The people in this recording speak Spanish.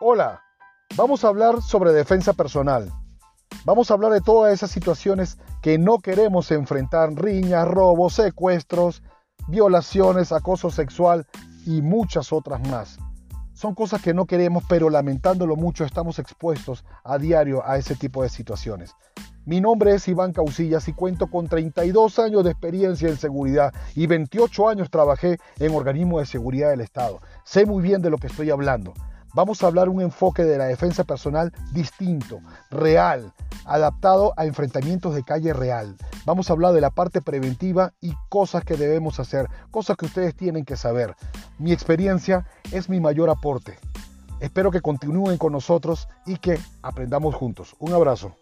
Hola, vamos a hablar sobre defensa personal. Vamos a hablar de todas esas situaciones que no queremos enfrentar, riñas, robos, secuestros, violaciones, acoso sexual y muchas otras más. Son cosas que no queremos, pero lamentándolo mucho estamos expuestos a diario a ese tipo de situaciones. Mi nombre es Iván Causillas y cuento con 32 años de experiencia en seguridad y 28 años trabajé en organismos de seguridad del Estado. Sé muy bien de lo que estoy hablando. Vamos a hablar un enfoque de la defensa personal distinto, real, adaptado a enfrentamientos de calle real. Vamos a hablar de la parte preventiva y cosas que debemos hacer, cosas que ustedes tienen que saber. Mi experiencia es mi mayor aporte. Espero que continúen con nosotros y que aprendamos juntos. Un abrazo.